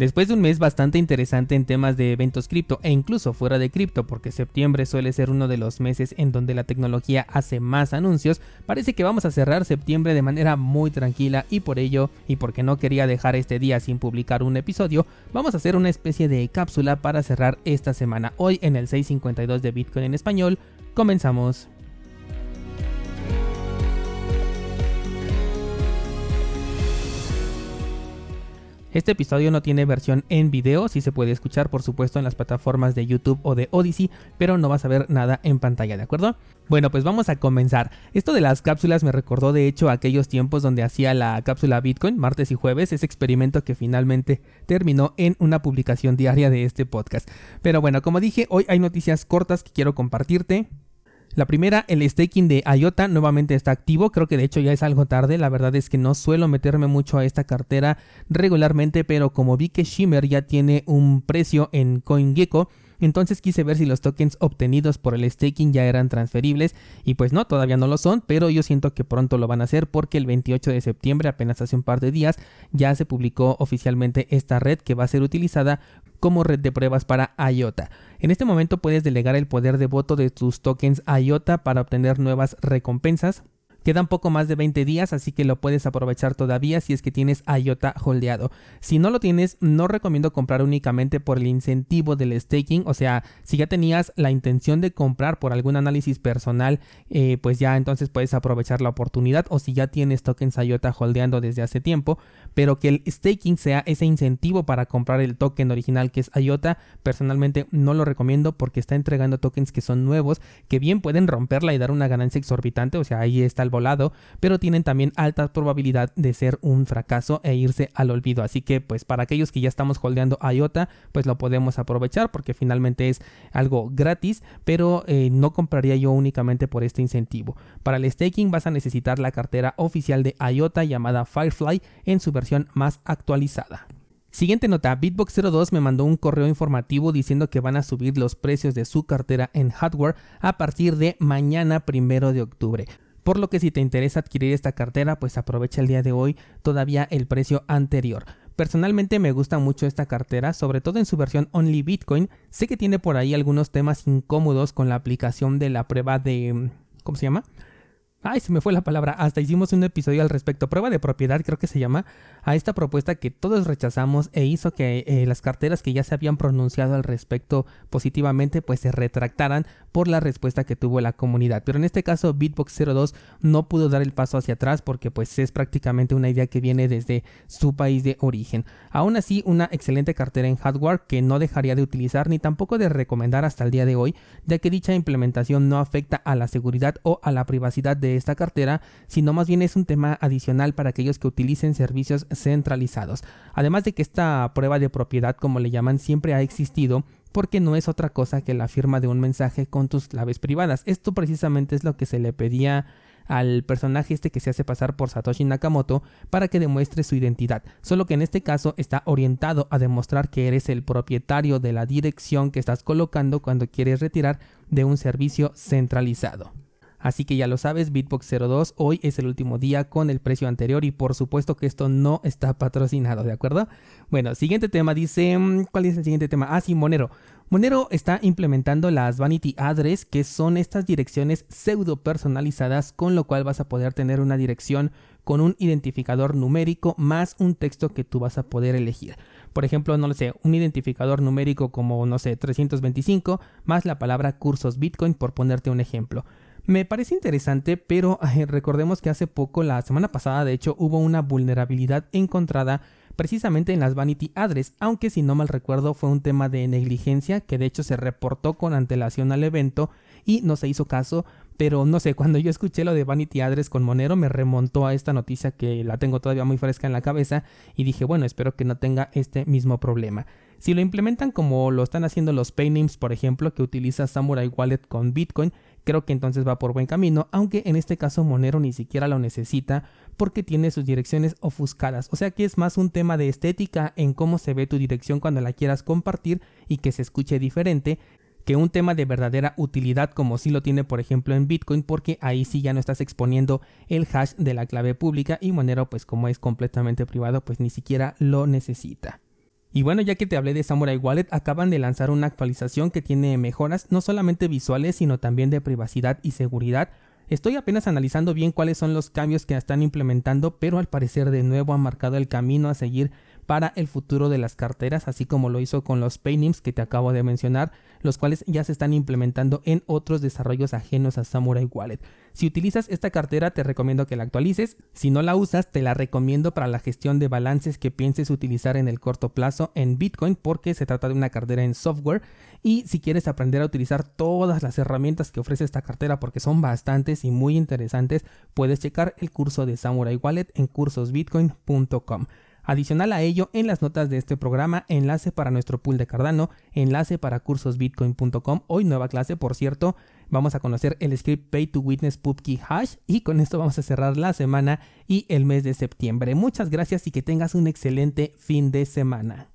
Después de un mes bastante interesante en temas de eventos cripto e incluso fuera de cripto, porque septiembre suele ser uno de los meses en donde la tecnología hace más anuncios, parece que vamos a cerrar septiembre de manera muy tranquila y por ello, y porque no quería dejar este día sin publicar un episodio, vamos a hacer una especie de cápsula para cerrar esta semana. Hoy en el 652 de Bitcoin en español, comenzamos. Este episodio no tiene versión en video, sí se puede escuchar por supuesto en las plataformas de YouTube o de Odyssey, pero no vas a ver nada en pantalla, ¿de acuerdo? Bueno, pues vamos a comenzar. Esto de las cápsulas me recordó de hecho aquellos tiempos donde hacía la cápsula Bitcoin, martes y jueves, ese experimento que finalmente terminó en una publicación diaria de este podcast. Pero bueno, como dije, hoy hay noticias cortas que quiero compartirte. La primera, el staking de IOTA nuevamente está activo, creo que de hecho ya es algo tarde, la verdad es que no suelo meterme mucho a esta cartera regularmente, pero como vi que Shimmer ya tiene un precio en CoinGecko, entonces quise ver si los tokens obtenidos por el staking ya eran transferibles. Y pues no, todavía no lo son, pero yo siento que pronto lo van a hacer porque el 28 de septiembre, apenas hace un par de días, ya se publicó oficialmente esta red que va a ser utilizada como red de pruebas para IOTA. En este momento puedes delegar el poder de voto de tus tokens IOTA para obtener nuevas recompensas. Quedan poco más de 20 días, así que lo puedes aprovechar todavía si es que tienes IOTA holdeado. Si no lo tienes, no recomiendo comprar únicamente por el incentivo del staking. O sea, si ya tenías la intención de comprar por algún análisis personal, eh, pues ya entonces puedes aprovechar la oportunidad. O si ya tienes tokens IOTA holdeando desde hace tiempo, pero que el staking sea ese incentivo para comprar el token original que es IOTA, personalmente no lo recomiendo porque está entregando tokens que son nuevos, que bien pueden romperla y dar una ganancia exorbitante. O sea, ahí está el volado, pero tienen también alta probabilidad de ser un fracaso e irse al olvido. Así que pues para aquellos que ya estamos holdeando IOTA, pues lo podemos aprovechar porque finalmente es algo gratis, pero eh, no compraría yo únicamente por este incentivo. Para el staking vas a necesitar la cartera oficial de IOTA llamada Firefly en su versión más actualizada. Siguiente nota, Bitbox02 me mandó un correo informativo diciendo que van a subir los precios de su cartera en hardware a partir de mañana primero de octubre. Por lo que si te interesa adquirir esta cartera, pues aprovecha el día de hoy todavía el precio anterior. Personalmente me gusta mucho esta cartera, sobre todo en su versión Only Bitcoin. Sé que tiene por ahí algunos temas incómodos con la aplicación de la prueba de... ¿Cómo se llama? Ay, se me fue la palabra. Hasta hicimos un episodio al respecto. Prueba de propiedad, creo que se llama. A esta propuesta que todos rechazamos e hizo que eh, las carteras que ya se habían pronunciado al respecto positivamente, pues se retractaran por la respuesta que tuvo la comunidad. Pero en este caso, Bitbox 02 no pudo dar el paso hacia atrás porque pues es prácticamente una idea que viene desde su país de origen. Aún así, una excelente cartera en hardware que no dejaría de utilizar ni tampoco de recomendar hasta el día de hoy, ya que dicha implementación no afecta a la seguridad o a la privacidad de esta cartera, sino más bien es un tema adicional para aquellos que utilicen servicios centralizados. Además de que esta prueba de propiedad, como le llaman, siempre ha existido, porque no es otra cosa que la firma de un mensaje con tus claves privadas. Esto precisamente es lo que se le pedía al personaje este que se hace pasar por Satoshi Nakamoto para que demuestre su identidad, solo que en este caso está orientado a demostrar que eres el propietario de la dirección que estás colocando cuando quieres retirar de un servicio centralizado. Así que ya lo sabes, Bitbox 02 hoy es el último día con el precio anterior y por supuesto que esto no está patrocinado, ¿de acuerdo? Bueno, siguiente tema dice, mm, ¿cuál es el siguiente tema? Ah, sí, Monero. Monero está implementando las Vanity Address, que son estas direcciones pseudo personalizadas, con lo cual vas a poder tener una dirección con un identificador numérico más un texto que tú vas a poder elegir. Por ejemplo, no lo sé, un identificador numérico como, no sé, 325 más la palabra cursos Bitcoin, por ponerte un ejemplo. Me parece interesante, pero recordemos que hace poco, la semana pasada, de hecho, hubo una vulnerabilidad encontrada precisamente en las Vanity Address, aunque si no mal recuerdo fue un tema de negligencia que de hecho se reportó con antelación al evento y no se hizo caso, pero no sé, cuando yo escuché lo de Vanity Address con Monero me remontó a esta noticia que la tengo todavía muy fresca en la cabeza y dije, bueno, espero que no tenga este mismo problema. Si lo implementan como lo están haciendo los Paynames, por ejemplo, que utiliza Samurai Wallet con Bitcoin, creo que entonces va por buen camino, aunque en este caso Monero ni siquiera lo necesita porque tiene sus direcciones ofuscadas, o sea que es más un tema de estética en cómo se ve tu dirección cuando la quieras compartir y que se escuche diferente que un tema de verdadera utilidad como si lo tiene por ejemplo en Bitcoin porque ahí sí ya no estás exponiendo el hash de la clave pública y Monero pues como es completamente privado pues ni siquiera lo necesita. Y bueno, ya que te hablé de Samurai Wallet, acaban de lanzar una actualización que tiene mejoras no solamente visuales, sino también de privacidad y seguridad. Estoy apenas analizando bien cuáles son los cambios que están implementando, pero al parecer de nuevo han marcado el camino a seguir para el futuro de las carteras, así como lo hizo con los Paynims que te acabo de mencionar, los cuales ya se están implementando en otros desarrollos ajenos a Samurai Wallet. Si utilizas esta cartera te recomiendo que la actualices, si no la usas te la recomiendo para la gestión de balances que pienses utilizar en el corto plazo en Bitcoin porque se trata de una cartera en software y si quieres aprender a utilizar todas las herramientas que ofrece esta cartera porque son bastantes y muy interesantes, puedes checar el curso de Samurai Wallet en cursosbitcoin.com. Adicional a ello, en las notas de este programa, enlace para nuestro pool de Cardano, enlace para cursosbitcoin.com. Hoy nueva clase, por cierto, vamos a conocer el script Pay to Witness PubKey Hash y con esto vamos a cerrar la semana y el mes de septiembre. Muchas gracias y que tengas un excelente fin de semana.